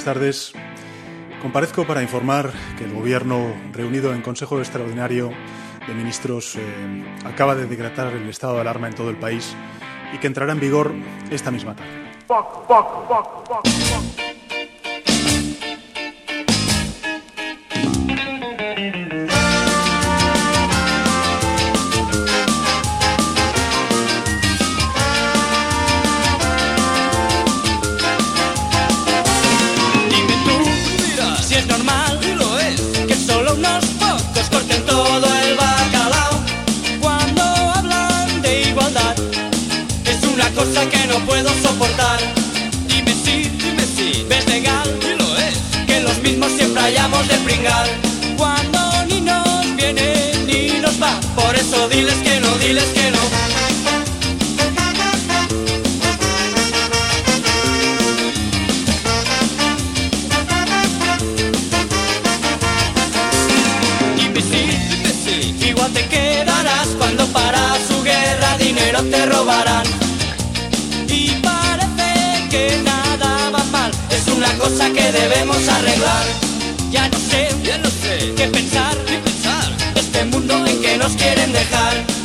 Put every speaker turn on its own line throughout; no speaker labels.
Buenas tardes. Comparezco para informar que el Gobierno, reunido en Consejo Extraordinario de Ministros, eh, acaba de decretar el estado de alarma en todo el país y que entrará en vigor esta misma tarde.
Que no puedo soportar. Dime si,
Dime si.
ves legal
Y lo es.
que los mismos siempre hayamos de pringar nos quieren dejar,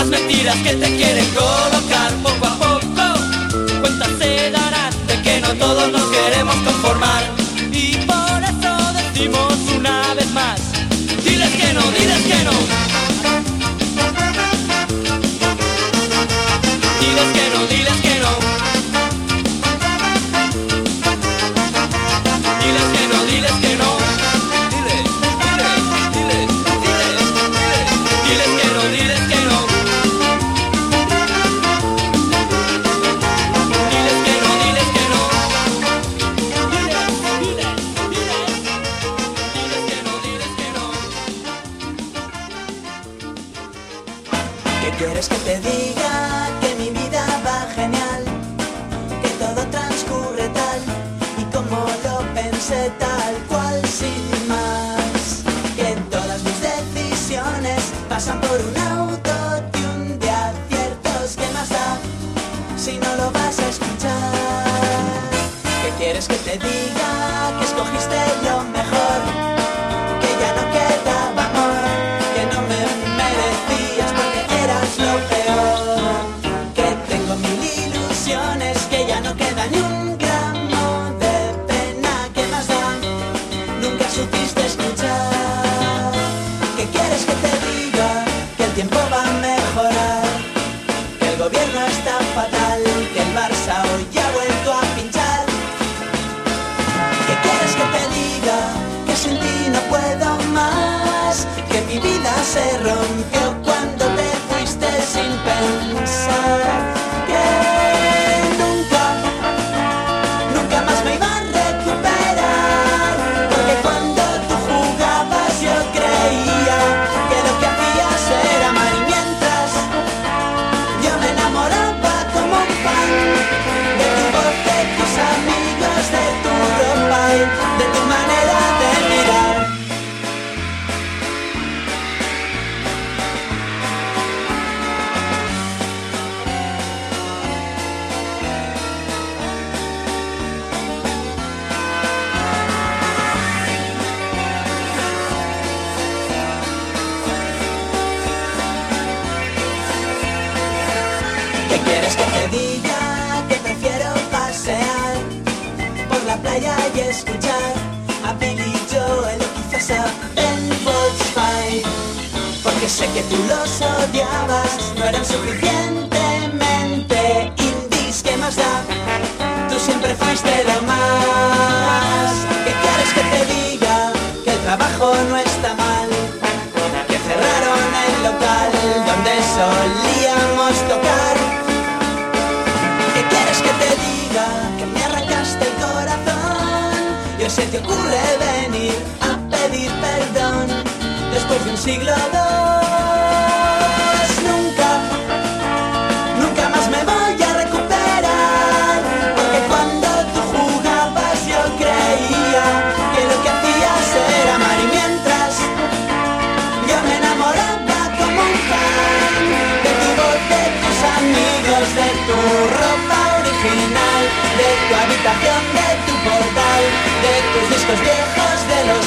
las mentiras que te quieren colocar poco a poco. Cuentas se darán de que no todos nos queremos
sé que tú los odiabas, no eran suficientemente indies, ¿qué más da? Tú siempre fuiste lo más. ¿Qué quieres que te diga? Que el trabajo no está mal que cerraron el local donde solíamos tocar. ¿Qué quieres que te diga? Que me arrancaste el corazón y hoy se te ocurre venir después de un siglo dos. Nunca, nunca más me voy a recuperar porque cuando tú jugabas yo creía que lo que hacías era amar y mientras yo me enamoraba como un fan de tu voz, de tus amigos, de tu ropa original, de tu habitación, de tu portal, de tus discos viejos, de los